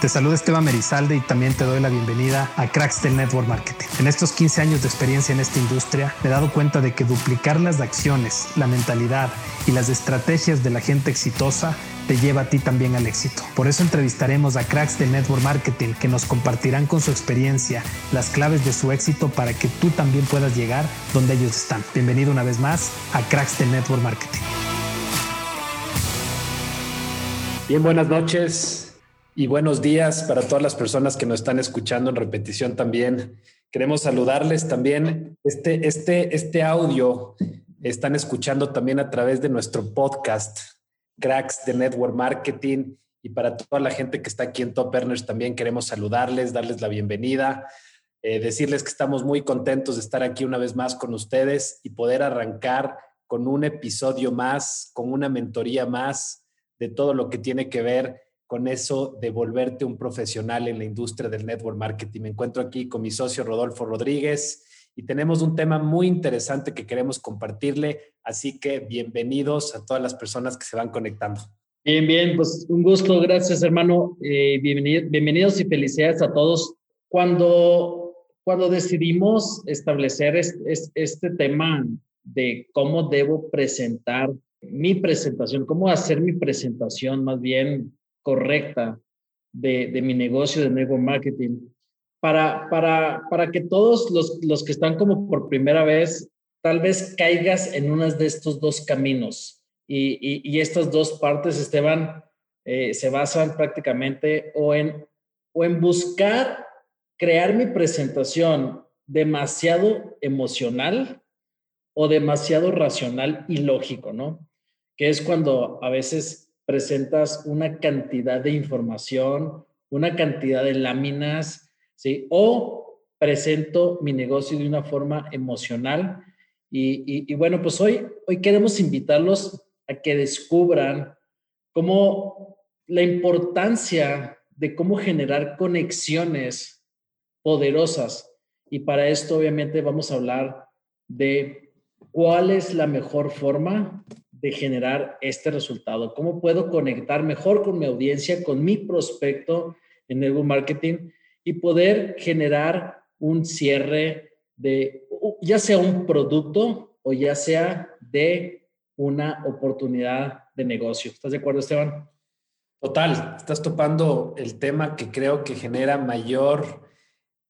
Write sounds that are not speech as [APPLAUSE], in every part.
Te saluda Esteban Merizalde y también te doy la bienvenida a Cracks del Network Marketing. En estos 15 años de experiencia en esta industria, me he dado cuenta de que duplicar las acciones, la mentalidad y las estrategias de la gente exitosa te lleva a ti también al éxito. Por eso entrevistaremos a cracks de Network Marketing que nos compartirán con su experiencia las claves de su éxito para que tú también puedas llegar donde ellos están. Bienvenido una vez más a Cracks de Network Marketing. Bien, buenas noches. Y buenos días para todas las personas que nos están escuchando en repetición también. Queremos saludarles también. Este, este, este audio están escuchando también a través de nuestro podcast, Cracks de Network Marketing. Y para toda la gente que está aquí en Top Earners también queremos saludarles, darles la bienvenida, eh, decirles que estamos muy contentos de estar aquí una vez más con ustedes y poder arrancar con un episodio más, con una mentoría más de todo lo que tiene que ver con eso de volverte un profesional en la industria del network marketing. Me encuentro aquí con mi socio Rodolfo Rodríguez y tenemos un tema muy interesante que queremos compartirle, así que bienvenidos a todas las personas que se van conectando. Bien, bien, pues un gusto, gracias hermano, eh, bienvenidos y felicidades a todos. Cuando, cuando decidimos establecer este tema de cómo debo presentar mi presentación, cómo hacer mi presentación más bien correcta de, mi negocio de network marketing para, para, para que todos los, los, que están como por primera vez, tal vez caigas en uno de estos dos caminos. Y, y, estas dos partes, Esteban, eh, se basan prácticamente o en, o en buscar crear mi presentación demasiado emocional o demasiado racional y lógico, ¿no? Que es cuando a veces presentas una cantidad de información, una cantidad de láminas, ¿sí? O presento mi negocio de una forma emocional. Y, bueno, pues hoy, hoy queremos invitarlos a que descubran cómo la importancia de cómo generar conexiones poderosas. Y para esto, obviamente, vamos a hablar de cuál es la mejor forma de generar este resultado? ¿Cómo puedo conectar mejor con mi audiencia, con mi prospecto en el marketing y poder generar un cierre de ya sea un producto o ya sea de una oportunidad de negocio? ¿Estás de acuerdo, Esteban? Total, estás topando el tema que creo que genera mayor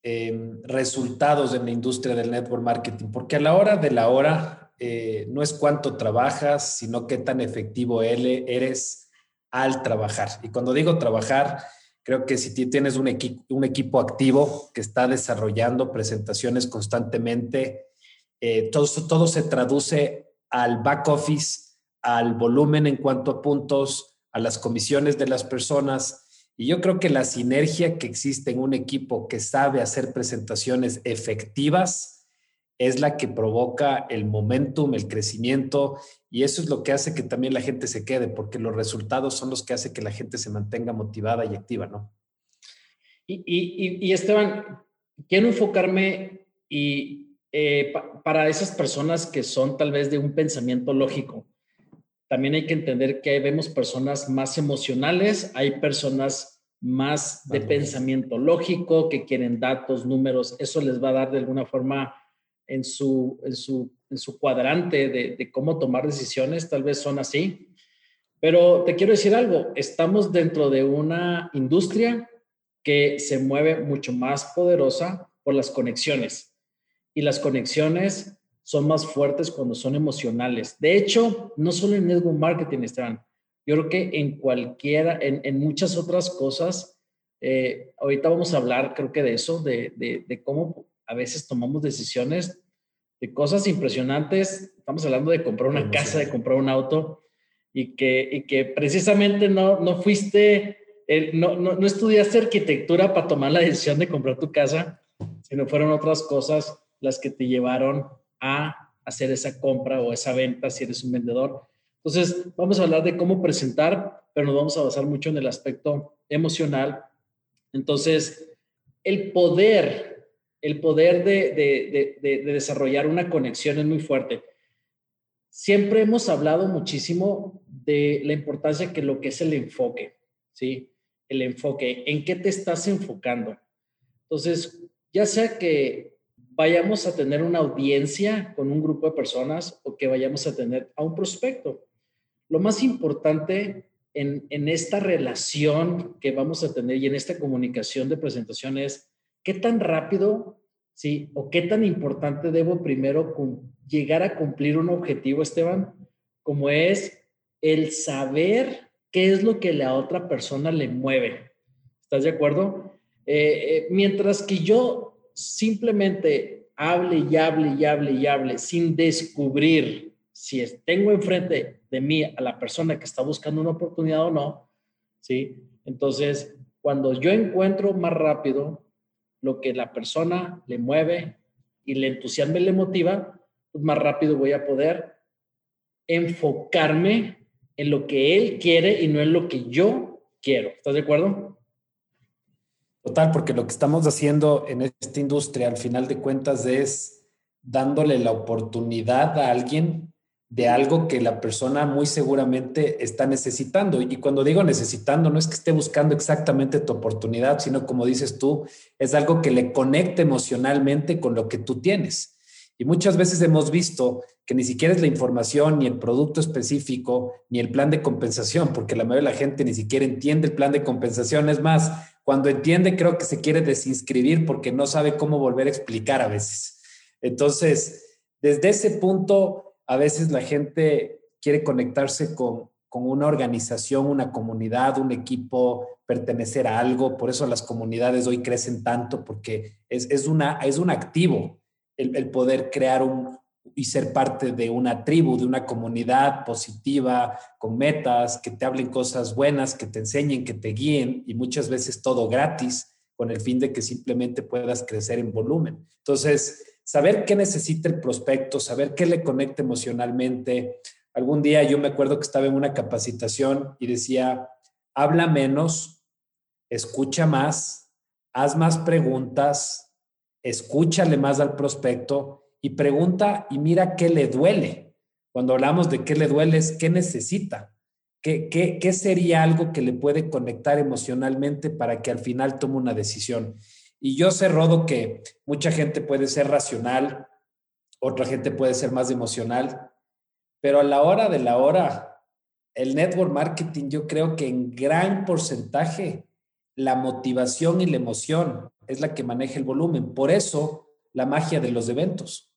em, resultados en la industria del network marketing, porque a la hora de la hora eh, no es cuánto trabajas, sino qué tan efectivo eres al trabajar. Y cuando digo trabajar, creo que si tienes un, equipo activo que está desarrollando presentaciones constantemente, eh, todo se traduce al back office, al volumen en cuanto a puntos, a las comisiones de las personas. Y yo creo que la sinergia que existe en un equipo que sabe hacer presentaciones efectivas, es la que provoca el momentum, el crecimiento, y eso es lo que hace que también la gente se quede, porque los resultados son los que hacen que la gente se mantenga motivada y activa, ¿no? Y, y, Esteban, quiero enfocarme y eh, para esas personas que son tal vez de un pensamiento lógico, también hay que entender que vemos personas más emocionales, hay personas más de pensamiento lógico, que quieren datos, números, eso les va a dar de alguna forma en su, en su, en su cuadrante de, de, cómo tomar decisiones, tal vez son así. Pero te quiero decir algo, estamos dentro de una industria que se mueve mucho más poderosa por las conexiones. Y las conexiones son más fuertes cuando son emocionales. De hecho, no solo en network marketing, Esteban, yo creo que en cualquiera, en, en muchas otras cosas, eh, ahorita vamos a hablar, creo que de eso, de, de, de cómo a veces tomamos decisiones de cosas impresionantes. Estamos hablando de comprar una casa, de comprar un auto y que, y que precisamente no, no fuiste, no, no, no, estudiaste arquitectura para tomar la decisión de comprar tu casa, sino fueron otras cosas las que te llevaron a hacer esa compra o esa venta si eres un vendedor. Entonces, vamos a hablar de cómo presentar, pero nos vamos a basar mucho en el aspecto emocional. Entonces, el poder el poder de, desarrollar una conexión es muy fuerte. Siempre hemos hablado muchísimo de la importancia que lo que es el enfoque, ¿sí? el enfoque, en qué te estás enfocando. Entonces, ya sea que vayamos a tener una audiencia con un grupo de personas o que vayamos a tener a un prospecto. Lo más importante en, en esta relación que vamos a tener y en esta comunicación de presentación es qué tan rápido, sí, o qué tan importante debo primero llegar a cumplir un objetivo, Esteban, como es el saber qué es lo que la otra persona le mueve. ¿Estás de acuerdo? Eh, eh, mientras que yo simplemente hable y hable y hable y hable sin descubrir si tengo enfrente de mí a la persona que está buscando una oportunidad o no, ¿sí? Entonces, cuando yo encuentro más rápido lo que la persona le mueve y le entusiasma y le motiva, pues más rápido voy a poder enfocarme en lo que él quiere y no en lo que yo quiero. ¿Estás de acuerdo? Total, porque lo que estamos haciendo en esta industria, al final de cuentas, es dándole la oportunidad a alguien de algo que la persona muy seguramente está necesitando. Y cuando digo necesitando, no es que esté buscando exactamente tu oportunidad, sino como dices tú, es algo que le conecte emocionalmente con lo que tú tienes. Y muchas veces hemos visto que ni siquiera es la información, ni el producto específico, ni el plan de compensación, porque la mayoría de la gente ni siquiera entiende el plan de compensación. Es más, cuando entiende, creo que se quiere desinscribir porque no sabe cómo volver a explicar a veces. Entonces, desde ese punto, a veces la gente quiere conectarse con, con una organización, una comunidad, un equipo, pertenecer a algo. Por eso las comunidades hoy crecen tanto, porque es, es, una, es un activo el, poder crear un, y ser parte de una tribu, de una comunidad positiva, con metas, que te hablen cosas buenas, que te enseñen, que te guíen y muchas veces todo gratis con el fin de que simplemente puedas crecer en volumen. Entonces, saber qué necesita el prospecto, saber qué le conecta emocionalmente. Algún día yo me acuerdo que estaba en una capacitación y decía, habla menos, escucha más, haz más preguntas, escúchale más al prospecto y pregunta y mira qué le duele. Cuando hablamos de qué le duele es qué necesita, qué, qué, qué sería algo que le puede conectar emocionalmente para que al final tome una decisión. Y yo sé, Rodo, que mucha gente puede ser racional, otra gente puede ser más emocional, pero a la hora de la hora, el network marketing yo creo que en gran porcentaje la motivación y la emoción es la que maneja el volumen. Por eso, la magia de los eventos.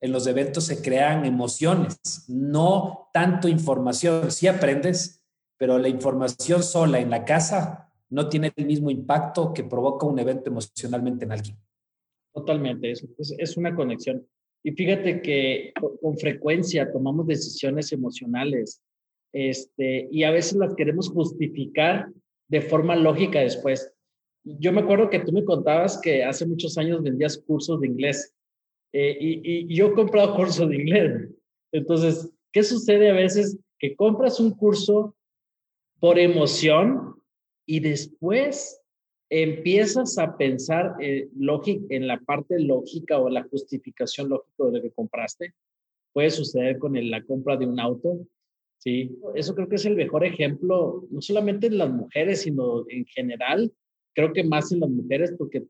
En los eventos se crean emociones, no tanto información. Sí aprendes, pero la información sola en la casa no tiene el mismo impacto que provoca un evento emocionalmente en alguien. Totalmente, es, es una conexión. Y fíjate que con frecuencia tomamos decisiones emocionales este, y a veces las queremos justificar de forma lógica después. Yo me acuerdo que tú me contabas que hace muchos años vendías cursos de inglés eh, y, yo he comprado [LAUGHS] cursos de inglés. Entonces, ¿qué sucede a veces? Que compras un curso por emoción y después empiezas a pensar eh, en la parte lógica o la justificación lógica de lo que compraste. Puede suceder con la compra de un auto. Sí, eso creo que es el mejor ejemplo, no solamente en las mujeres, sino en general, creo que más en las mujeres porque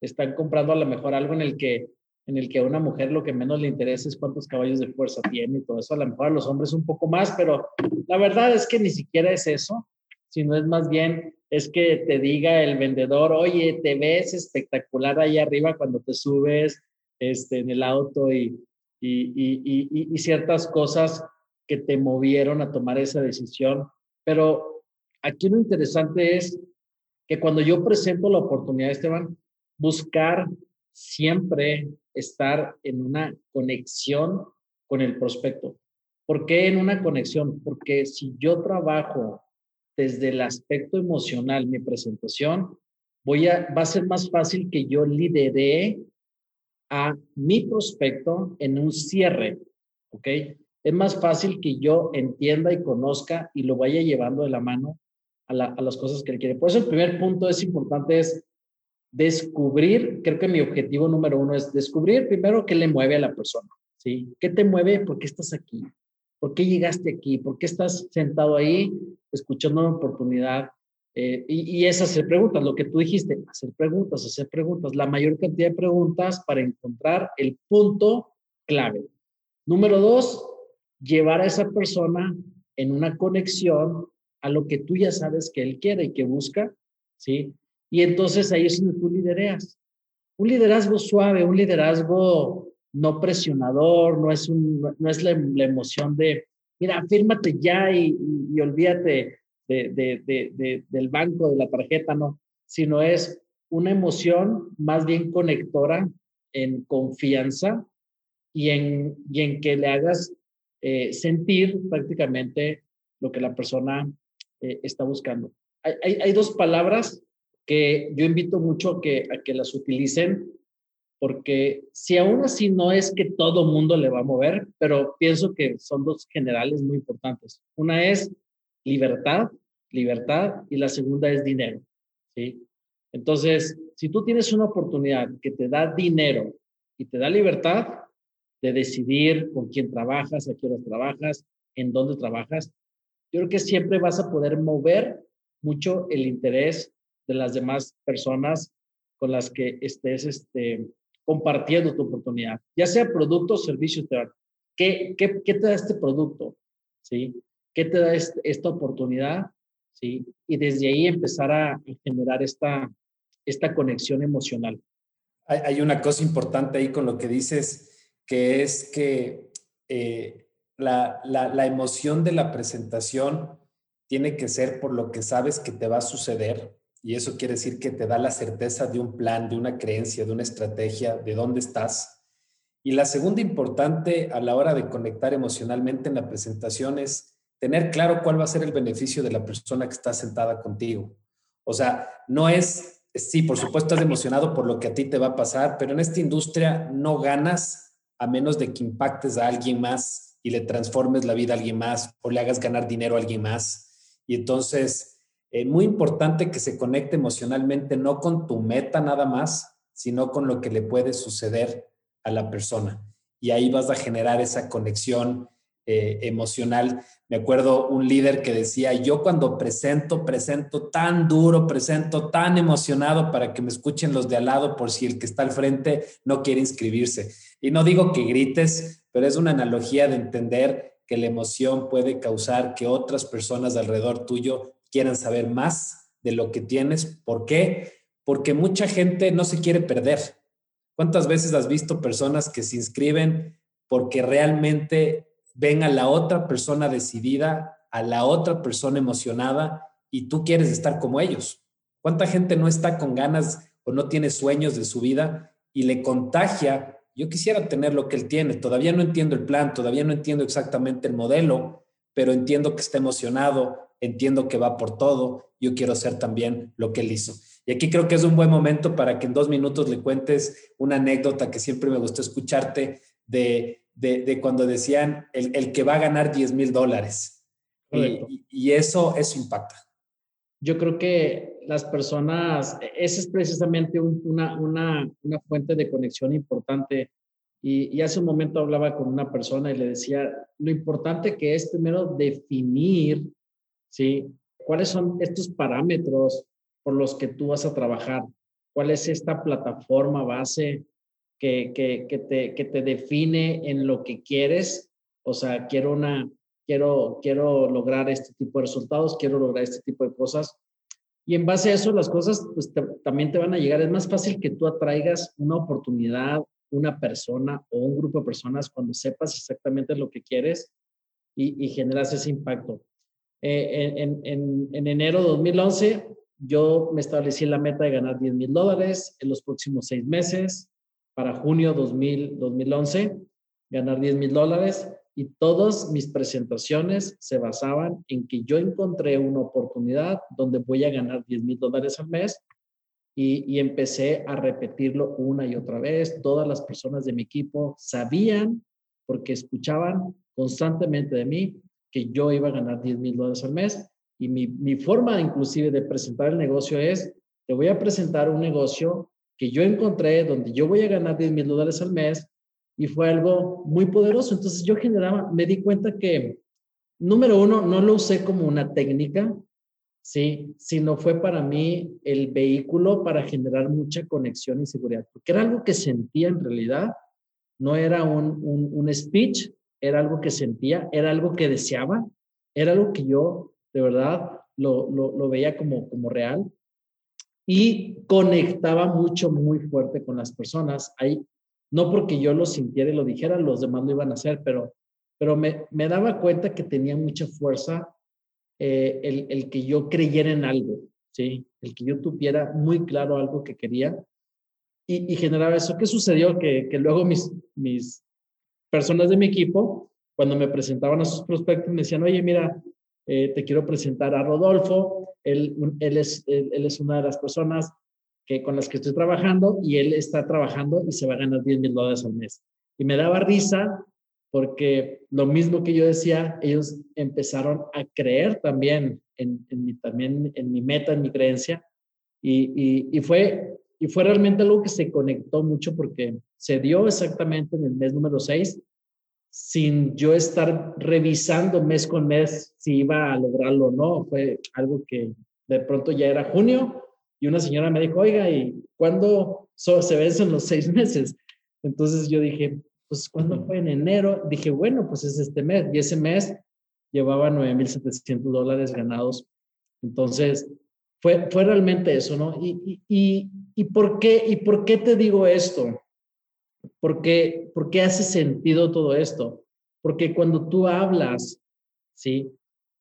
están comprando a lo mejor algo en el que en el que a una mujer lo que menos le interesa es cuántos caballos de fuerza tiene y todo eso. A lo mejor a los hombres un poco más, pero la verdad es que ni siquiera es eso, sino es más bien es que te diga el vendedor, oye, te ves espectacular ahí arriba cuando te subes este, en el auto y, y, y, y ciertas cosas que te movieron a tomar esa decisión. Pero aquí lo interesante es que cuando yo presento la oportunidad, Esteban, buscar siempre estar en una conexión con el prospecto. ¿Por qué en una conexión? Porque si yo trabajo desde el aspecto emocional mi presentación, voy a, va a ser más fácil que yo lidere a mi prospecto en un cierre, ¿ok? Es más fácil que yo entienda y conozca y lo vaya llevando de la mano a, las cosas que él quiere. Por eso el primer punto es importante es descubrir, creo que mi objetivo número uno es descubrir primero qué le mueve a la persona, ¿sí? ¿Qué te mueve? ¿Por qué estás aquí? ¿Por qué llegaste aquí? ¿Por qué estás sentado ahí escuchando una oportunidad? Eh, y, y, es hacer preguntas, lo que tú dijiste, hacer preguntas, hacer preguntas, la mayor cantidad de preguntas para encontrar el punto clave. Número dos, llevar a esa persona en una conexión a lo que tú ya sabes que él quiere y que busca, ¿sí? Y entonces ahí es donde tú lidereas. Un liderazgo suave, un liderazgo no presionador, no es, un, no es la, emoción de, mira, fírmate ya y, olvídate de, del banco, de la tarjeta, no, sino es una emoción más bien conectora en confianza y en, y en que le hagas eh, sentir prácticamente lo que la persona eh, está buscando. Hay, hay, hay, dos palabras que yo invito mucho que, a que las utilicen, porque si aún así no es que todo mundo le va a mover, pero pienso que son dos generales muy importantes. Una es libertad libertad y la segunda es dinero. ¿sí? Entonces, si tú tienes una oportunidad que te da dinero y te da libertad de decidir con quién trabajas, a qué horas trabajas, en dónde trabajas, yo creo que siempre vas a poder mover mucho el interés de las demás personas con las que estés este, compartiendo tu oportunidad, ya sea producto o servicio. ¿Qué, te da este producto? ¿Sí? ¿Qué te da este, esta oportunidad? ¿sí? Y desde ahí empezar a, generar esta, esta conexión emocional. Hay, una cosa importante ahí con lo que dices, que es que eh, la, la, emoción de la presentación tiene que ser por lo que sabes que te va a suceder. Y eso quiere decir que te da la certeza de un plan, de una creencia, de una estrategia, de dónde estás. Y la segunda importante a la hora de conectar emocionalmente en la presentación es tener claro cuál va a ser el beneficio de la persona que está sentada contigo. O sea, no es, sí, por supuesto estás emocionado por lo que a ti te va a pasar, pero en esta industria no ganas a menos de que impactes a alguien más y le transformes la vida a alguien más o le hagas ganar dinero a alguien más. Y entonces, es eh, muy importante que se conecte emocionalmente, no con tu meta nada más, sino con lo que le puede suceder a la persona. Y ahí vas a generar esa conexión eh, emocional. Me acuerdo un líder que decía, yo cuando presento, presento tan duro, presento tan emocionado para que me escuchen los de al lado por si el que está al frente no quiere inscribirse. Y no digo que grites, pero es una analogía de entender que la emoción puede causar que otras personas alrededor tuyo quieran saber más de lo que tienes. ¿Por qué? Porque mucha gente no se quiere perder. ¿Cuántas veces has visto personas que se inscriben porque realmente ven a la otra persona decidida, a la otra persona emocionada y tú quieres estar como ellos. ¿Cuánta gente no está con ganas o no tiene sueños de su vida y le contagia? Yo quisiera tener lo que él tiene. Todavía no entiendo el plan, todavía no entiendo exactamente el modelo, pero entiendo que está emocionado, entiendo que va por todo. Yo quiero ser también lo que él hizo. Y aquí creo que es un buen momento para que en dos minutos le cuentes una anécdota que siempre me gustó escucharte de de, cuando decían el, que va a ganar 10 mil dólares. Y, eso, eso impacta. Yo creo que las personas, esa es precisamente una, una, una, fuente de conexión importante. Y, y, hace un momento hablaba con una persona y le decía, lo importante que es primero definir, ¿sí? ¿Cuáles son estos parámetros por los que tú vas a trabajar? ¿Cuál es esta plataforma base que, que, te, que te define en lo que quieres. O sea, quiero una, quiero, quiero lograr este tipo de resultados, quiero lograr este tipo de cosas. Y en base a eso, las cosas pues, también te van a llegar. Es más fácil que tú atraigas una oportunidad, una persona o un grupo de personas cuando sepas exactamente lo que quieres y, y generas ese impacto. Eh, en, en, en, enero de 2011, yo me establecí la meta de ganar 10 mil dólares en los próximos seis meses para junio 2000, 2011, ganar 10 mil dólares y todas mis presentaciones se basaban en que yo encontré una oportunidad donde voy a ganar 10 mil dólares al mes y, y, empecé a repetirlo una y otra vez. Todas las personas de mi equipo sabían, porque escuchaban constantemente de mí, que yo iba a ganar 10 mil dólares al mes. Y mi, mi forma inclusive de presentar el negocio es, te voy a presentar un negocio que yo encontré donde yo voy a ganar 10 mil dólares al mes y fue algo muy poderoso. Entonces yo generaba, me di cuenta que, número uno, no lo usé como una técnica, ¿sí? Sino fue para mí el vehículo para generar mucha conexión y seguridad, porque era algo que sentía en realidad, no era un, un, speech, era algo que sentía, era algo que deseaba, era algo que yo de verdad lo, lo, veía como, como real y conectaba mucho, muy fuerte con las personas. Ahí, no porque yo lo sintiera y lo dijera, los demás lo iban a hacer, pero, pero me, me daba cuenta que tenía mucha fuerza eh, el, el, que yo creyera en algo, ¿sí? El que yo tuviera muy claro algo que quería y, y generaba eso. ¿Qué sucedió? Que, que luego mis, mis personas de mi equipo, cuando me presentaban a sus prospectos, me decían, oye, mira, eh, te quiero presentar a Rodolfo, él, es, una de las personas que, con las que estoy trabajando y él está trabajando y se va a ganar 10 mil dólares al mes. Y me daba risa porque lo mismo que yo decía, ellos empezaron a creer también en, mi, meta, en mi creencia, y, fue, y fue realmente algo que se conectó mucho porque se dio exactamente en el mes número 6, sin yo estar revisando mes con mes si iba a lograrlo o no. Fue algo que de pronto ya era junio y una señora me dijo, oiga, ¿y cuándo se vencen los seis [LAUGHS] meses? Entonces yo dije, pues ¿cuándo fue? En enero. Dije, bueno, pues es este mes. Y ese mes llevaba 9.700 dólares ganados. Entonces, fue, fue realmente eso, ¿no? Y, y, y, por qué, ¿Y por qué te digo esto? Porque, ¿Por qué hace sentido todo esto? Porque cuando tú hablas, ¿sí?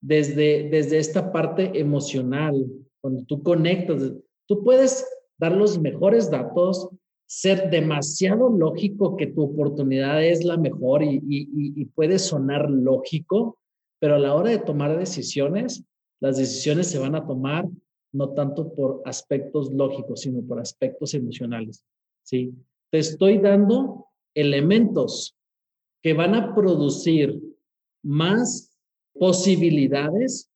Desde, desde esta parte emocional, cuando tú conectas, tú puedes dar los mejores datos, ser demasiado lógico que tu oportunidad es la mejor y, y, puede sonar lógico, pero a la hora de tomar decisiones, las decisiones se van a tomar no tanto por aspectos lógicos, sino por aspectos emocionales. ¿sí? Te estoy dando elementos que van a producir más posibilidades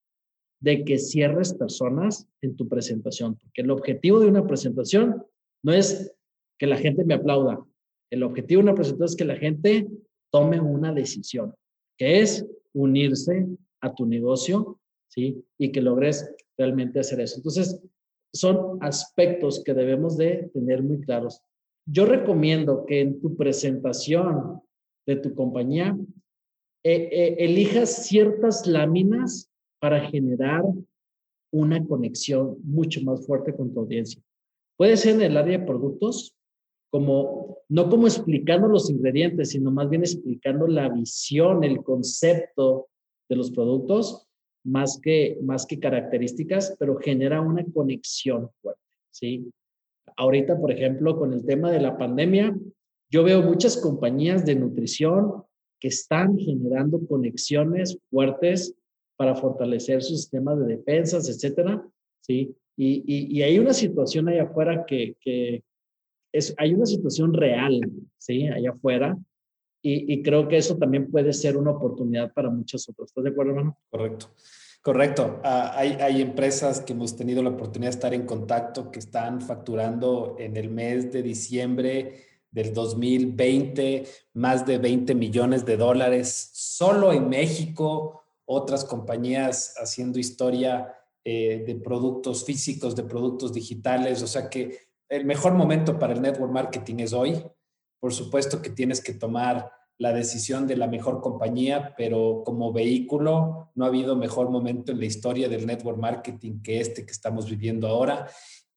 de que cierres personas en tu presentación, porque el objetivo de una presentación no es que la gente me aplauda. El objetivo de una presentación es que la gente tome una decisión, que es unirse a tu negocio, ¿sí? Y que logres realmente hacer eso. Entonces, son aspectos que debemos de tener muy claros. Yo recomiendo que en tu presentación de tu compañía eh, eh, elijas ciertas láminas para generar una conexión mucho más fuerte con tu audiencia. Puede ser en el área de productos, como, no como explicando los ingredientes, sino más bien explicando la visión, el concepto de los productos, más que, más que características, pero genera una conexión fuerte, ¿sí? Ahorita, por ejemplo, con el tema de la pandemia, yo veo muchas compañías de nutrición que están generando conexiones fuertes para fortalecer su sistema de defensas, etcétera, ¿sí? Y, y, hay una situación allá afuera que, que es, hay una situación real, ¿sí? Allá afuera, y, creo que eso también puede ser una oportunidad para muchos otros. ¿Estás de acuerdo, hermano? Correcto. Correcto. Ah, hay, hay, empresas que hemos tenido la oportunidad de estar en contacto que están facturando en el mes de diciembre del 2020 más de 20 millones de dólares solo en México. Otras compañías haciendo historia eh, de productos físicos, de productos digitales. O sea que el mejor momento para el network marketing es hoy. Por supuesto que tienes que tomar la decisión de la mejor compañía, pero como vehículo no ha habido mejor momento en la historia del network marketing que este que estamos viviendo ahora.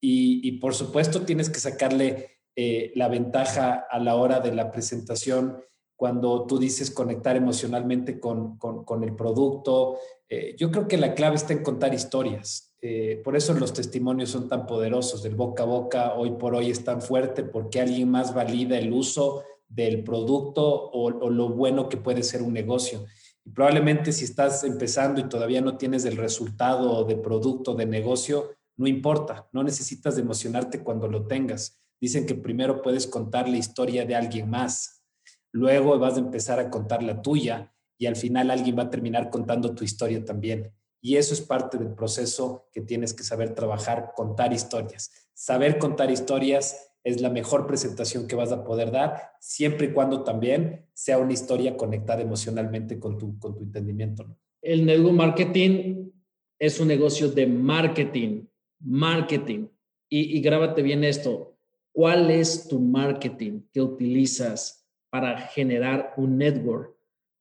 Y, por supuesto tienes que sacarle eh, la ventaja a la hora de la presentación cuando tú dices conectar emocionalmente con, con, el producto. Eh, yo creo que la clave está en contar historias. Eh, por eso los testimonios son tan poderosos, del boca a boca, hoy por hoy es tan fuerte porque alguien más valida el uso del producto o, lo bueno que puede ser un negocio. Y probablemente si estás empezando y todavía no tienes el resultado de producto, de negocio, no importa, no necesitas emocionarte cuando lo tengas. Dicen que primero puedes contar la historia de alguien más, luego vas a empezar a contar la tuya y al final alguien va a terminar contando tu historia también. Y eso es parte del proceso que tienes que saber trabajar, contar historias. Saber contar historias es la mejor presentación que vas a poder dar, siempre y cuando también sea una historia conectada emocionalmente con tu, con tu entendimiento. El network marketing es un negocio de marketing, marketing. Y, y grábate bien esto. ¿Cuál es tu marketing que utilizas para generar un network?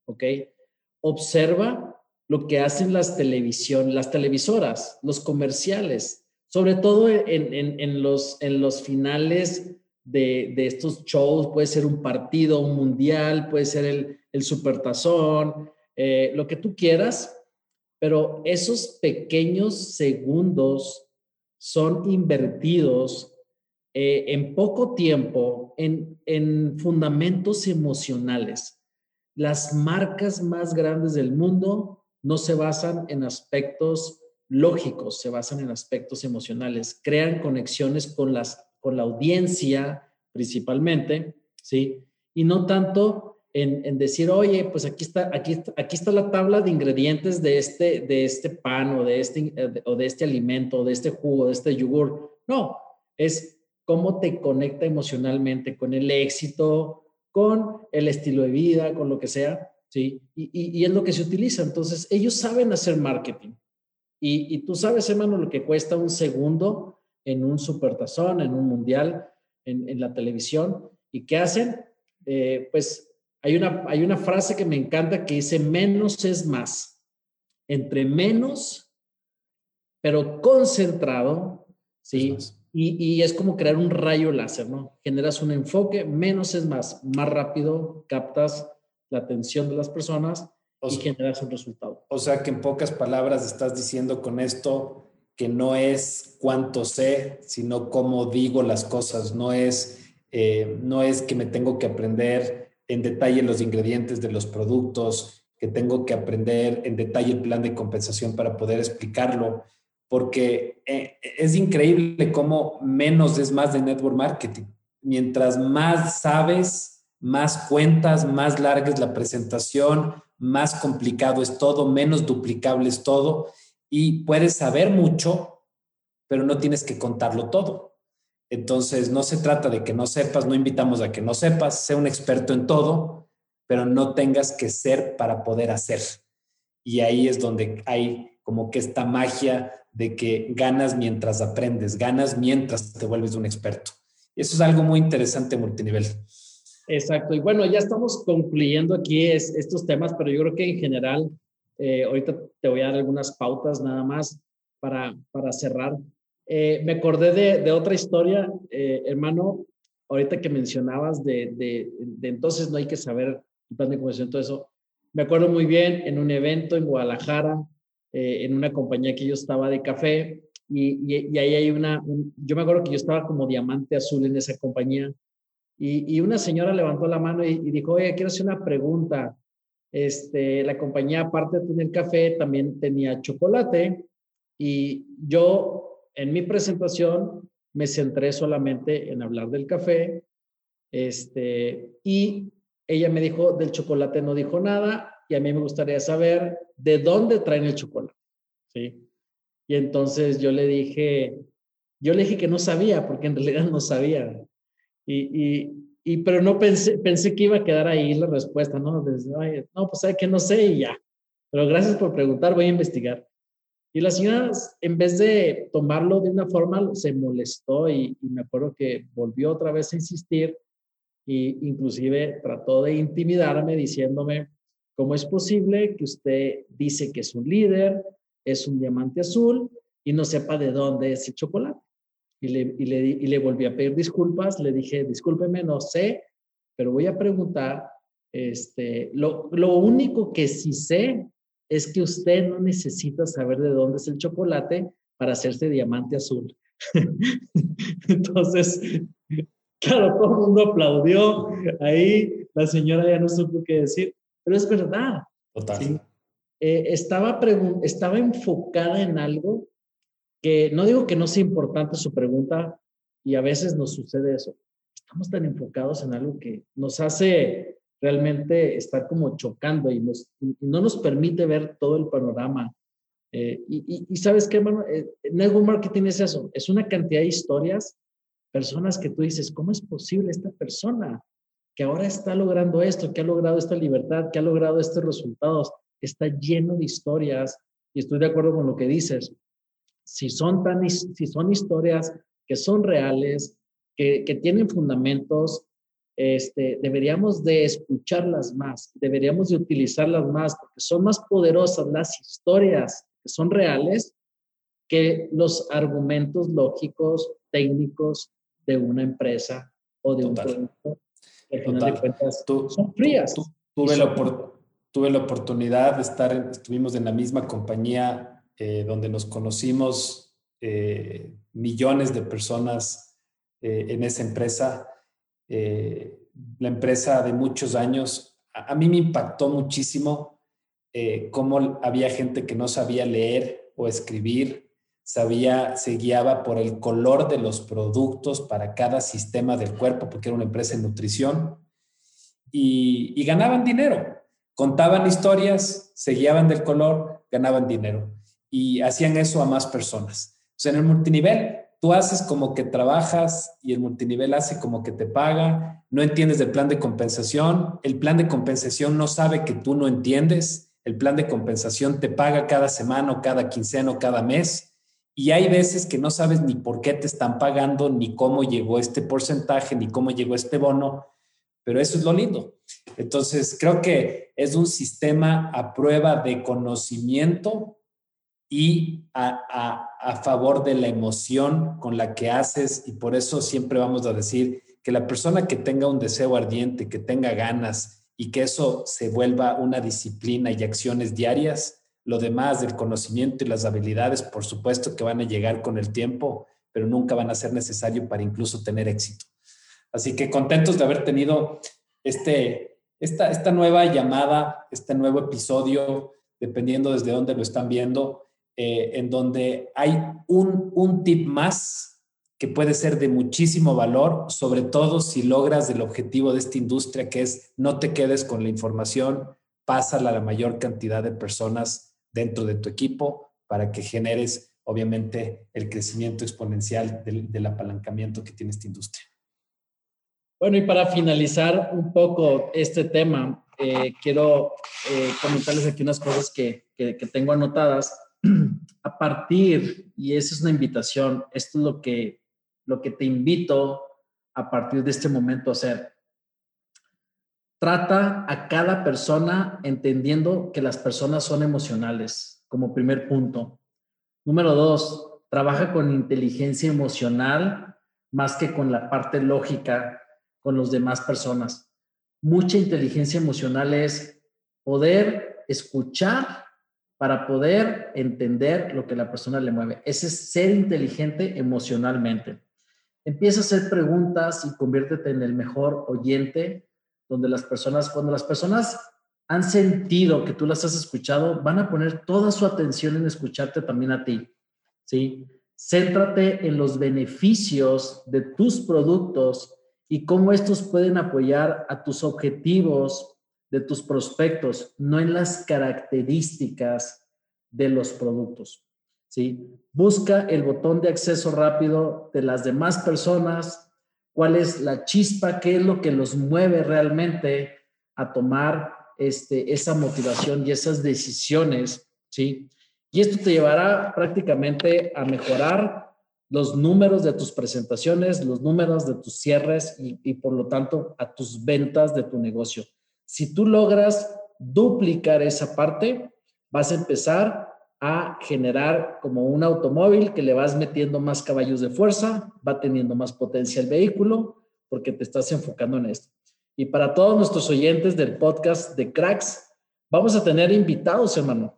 ¿Ok? Observa lo que hacen las televisión, las televisoras, los comerciales, sobre todo en, en, los, en los finales de, de, estos shows, puede ser un partido, un mundial, puede ser el, el supertazón, eh, lo que tú quieras, pero esos pequeños segundos son invertidos eh, en poco tiempo en, en fundamentos emocionales. Las marcas más grandes del mundo no se basan en aspectos lógicos, se basan en aspectos emocionales, crean conexiones con, las, con la audiencia principalmente, ¿sí? Y no tanto en, decir, oye, pues aquí está, aquí, aquí está la tabla de ingredientes de este, de este pan o de este, o de este alimento, de este jugo, de este yogur. No, es cómo te conecta emocionalmente con el éxito, con el estilo de vida, con lo que sea, ¿sí? Y, y, es lo que se utiliza. Entonces, ellos saben hacer marketing. Y, y tú sabes, hermano, lo que cuesta un segundo en un supertazón, en un mundial, en, en la televisión. ¿Y qué hacen? Eh, pues hay una, hay una frase que me encanta que dice, menos es más. Entre menos, pero concentrado, ¿sí? Y, y, es como crear un rayo láser, ¿no? Generas un enfoque, menos es más, más rápido captas la atención de las personas y generas un resultado. O sea que en pocas palabras estás diciendo con esto que no es cuánto sé, sino cómo digo las cosas, no es, eh, no es que me tengo que aprender en detalle los ingredientes de los productos, que tengo que aprender en detalle el plan de compensación para poder explicarlo, porque eh, es increíble cómo menos es más de network marketing. Mientras más sabes, más cuentas, más larga es la presentación, más complicado es todo, menos duplicable es todo y puedes saber mucho, pero no tienes que contarlo todo. Entonces, no se trata de que no sepas, no invitamos a que no sepas, sea un experto en todo, pero no tengas que ser para poder hacer. Y ahí es donde hay como que esta magia de que ganas mientras aprendes, ganas mientras te vuelves un experto. Eso es algo muy interesante multinivel. Exacto. Y bueno, ya estamos concluyendo aquí estos temas, pero yo creo que en general, eh, ahorita te voy a dar algunas pautas nada más para, para cerrar. Eh, me acordé de, otra historia, eh, hermano, ahorita que mencionabas de, de, entonces no hay que saber el plan de conversión, todo eso. Me acuerdo muy bien en un evento en Guadalajara, eh, en una compañía que yo estaba de café, y, y, ahí hay una, yo me acuerdo que yo estaba como diamante azul en esa compañía, y, una señora levantó la mano y, y, dijo, oye, quiero hacer una pregunta. Este, la compañía, aparte de tener café, también tenía chocolate, y yo en mi presentación me centré solamente en hablar del café, este, y ella me dijo, del chocolate no dijo nada, y a mí me gustaría saber de dónde traen el chocolate, ¿sí? Y entonces yo le dije, yo le dije que no sabía, porque en realidad no sabía. Y, y, pero no pensé, pensé que iba a quedar ahí la respuesta, ¿no? Desde, no, pues sabe que no sé y ya. Pero gracias por preguntar, voy a investigar. Y la señora, en vez de tomarlo de una forma, se molestó y, me acuerdo que volvió otra vez a insistir e inclusive trató de intimidarme diciéndome, ¿cómo es posible que usted dice que es un líder, es un diamante azul y no sepa de dónde es el chocolate? Y le, y le, y le volví a pedir disculpas, le dije, discúlpeme, no sé, pero voy a preguntar, este, lo, lo único que sí sé es que usted no necesita saber de dónde es el chocolate para hacerse diamante azul. [LAUGHS] Entonces, claro, todo el mundo aplaudió. Ahí la señora ya no supo qué decir, pero es verdad. Total. Eh, estaba, estaba enfocada en algo que no digo que no sea importante su pregunta y a veces nos sucede eso. Estamos tan enfocados en algo que nos hace realmente está como chocando y, nos, no nos permite ver todo el panorama. Eh, y, sabes qué, hermano, eh, network marketing es eso, es una cantidad de historias, personas que tú dices, ¿cómo es posible esta persona que ahora está logrando esto, que ha logrado esta libertad, que ha logrado estos resultados? Está lleno de historias y estoy de acuerdo con lo que dices. Si son, tan, si son historias que son reales, que, que tienen fundamentos, este, deberíamos de escucharlas más, deberíamos de utilizarlas más, porque son más poderosas las historias que son reales que los argumentos lógicos, técnicos de una empresa o de un producto. Que final de cuentas son frías. tuve, la tuve la oportunidad de estar, estuvimos en la misma compañía eh, donde nos conocimos eh, millones de personas eh, en esa empresa. la empresa de muchos años, a, mí me impactó muchísimo cómo había gente que no sabía leer o escribir, sabía, se guiaba por el color de los productos para cada sistema del cuerpo, porque era una empresa en nutrición, y, ganaban dinero. Contaban historias, se guiaban del color, ganaban dinero. Y hacían eso a más personas. O en el multinivel, tú haces como que trabajas y el multinivel hace como que te paga, no entiendes del plan de compensación, el plan de compensación no sabe que tú no entiendes, el plan de compensación te paga cada semana o cada quincena o cada mes y hay veces que no sabes ni por qué te están pagando, ni cómo llegó este porcentaje, ni cómo llegó este bono, pero eso es lo lindo. Entonces, creo que es un sistema a prueba de conocimiento y a, a, favor de la emoción con la que haces, y por eso siempre vamos a decir que la persona que tenga un deseo ardiente, que tenga ganas y que eso se vuelva una disciplina y acciones diarias, lo demás del conocimiento y las habilidades, por supuesto que van a llegar con el tiempo, pero nunca van a ser necesario para incluso tener éxito. Así que contentos de haber tenido este, esta, esta nueva llamada, este nuevo episodio, dependiendo desde dónde lo están viendo, eh, en donde hay un, un tip más que puede ser de muchísimo valor, sobre todo si logras el objetivo de esta industria, que es no te quedes con la información, pásala a la mayor cantidad de personas dentro de tu equipo para que generes, obviamente, el crecimiento exponencial del, apalancamiento que tiene esta industria. Bueno, y para finalizar un poco este tema, eh, quiero eh, comentarles aquí unas cosas que, que, tengo anotadas. [CLEARS THROAT] A partir, y esa es una invitación, esto es lo que, lo que te invito a partir de este momento a hacer. Trata a cada persona entendiendo que las personas son emocionales, como primer punto. Número dos, trabaja con inteligencia emocional más que con la parte lógica con los demás personas. Mucha inteligencia emocional es poder escuchar para poder entender lo que la persona le mueve. Ese es ser inteligente emocionalmente. Empieza a hacer preguntas y conviértete en el mejor oyente donde las personas, cuando las personas han sentido que tú las has escuchado, van a poner toda su atención en escucharte también a ti, ¿sí? Céntrate en los beneficios de tus productos y cómo estos pueden apoyar a tus objetivos de tus prospectos, no en las características de los productos. ¿sí? Busca el botón de acceso rápido de las demás personas cuál es la chispa, qué es lo que los mueve realmente a tomar este, esa motivación y esas decisiones, ¿sí? Y esto te llevará prácticamente a mejorar los números de tus presentaciones, los números de tus cierres y, y por lo tanto a tus ventas de tu negocio. Si tú logras duplicar esa parte, vas a empezar a generar como un automóvil que le vas metiendo más caballos de fuerza, va teniendo más potencia el vehículo, porque te estás enfocando en esto. Y para todos nuestros oyentes del podcast de Cracks, vamos a tener invitados, hermano.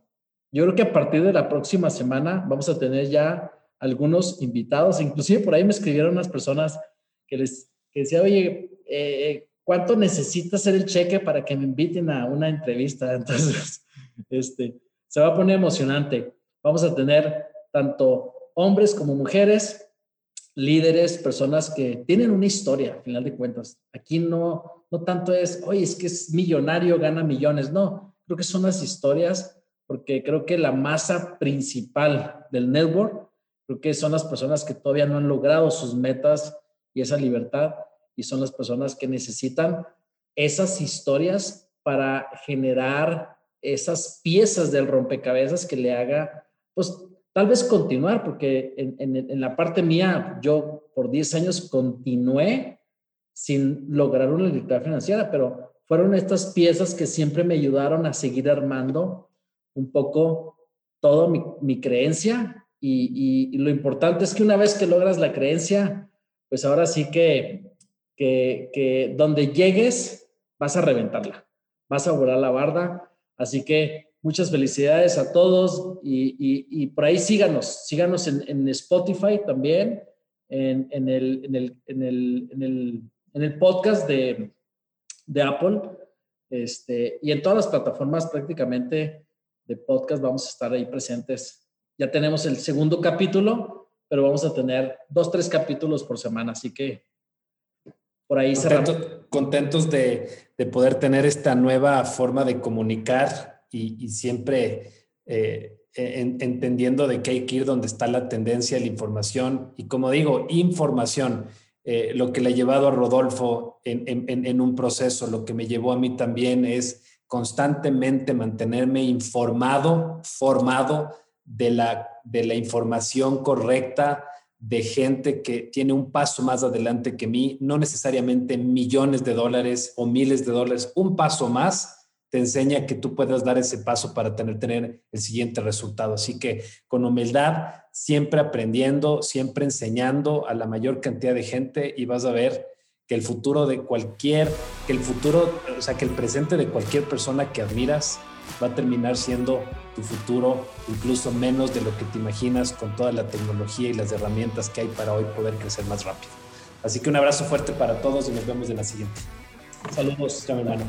Yo creo que a partir de la próxima semana vamos a tener ya algunos invitados. Inclusive por ahí me escribieron unas personas que les que decía, oye, eh, ¿cuánto necesita hacer el cheque para que me inviten a una entrevista? [LAUGHS] Entonces, este, se va a poner emocionante. Vamos a tener tanto hombres como mujeres, líderes, personas que tienen una historia, al final de cuentas. Aquí no, no tanto es, oye, es que es millonario, gana millones. No, creo que son las historias, porque creo que la masa principal del network, creo que son las personas que todavía no han logrado sus metas y esa libertad, y son las personas que necesitan esas historias para generar esas piezas del rompecabezas que le haga, pues tal vez continuar, porque en, en, la parte mía, yo por 10 años continué sin lograr una libertad financiera, pero fueron estas piezas que siempre me ayudaron a seguir armando un poco todo mi, mi creencia. Y, y, lo importante es que una vez que logras la creencia, pues ahora sí que, que, que donde llegues vas a reventarla, vas a volar la barda, así que Muchas felicidades a todos y, por ahí síganos, síganos en, Spotify también, en, el, en, el, podcast de, Apple este, y en todas las plataformas prácticamente de podcast vamos a estar ahí presentes. Ya tenemos el segundo capítulo, pero vamos a tener dos, tres capítulos por semana, así que por ahí cerramos. Contentos de, de poder tener esta nueva forma de comunicar y, siempre eh, entendiendo de que hay que ir donde está la tendencia, la información y como digo, información. Eh, lo que le ha llevado a Rodolfo en, un proceso, lo que me llevó a mí también es constantemente mantenerme informado, formado de la, de la información correcta, de gente que tiene un paso más adelante que mí, no necesariamente millones de dólares o miles de dólares, un paso más te enseña que tú puedas dar ese paso para tener, tener el siguiente resultado. Así que con humildad, siempre aprendiendo, siempre enseñando a la mayor cantidad de gente y vas a ver que el futuro de cualquier, que el futuro, o sea, que el presente de cualquier persona que admiras va a terminar siendo tu futuro, incluso menos de lo que te imaginas con toda la tecnología y las herramientas que hay para hoy poder crecer más rápido. Así que un abrazo fuerte para todos y nos vemos en la siguiente. Saludos, chao hermano.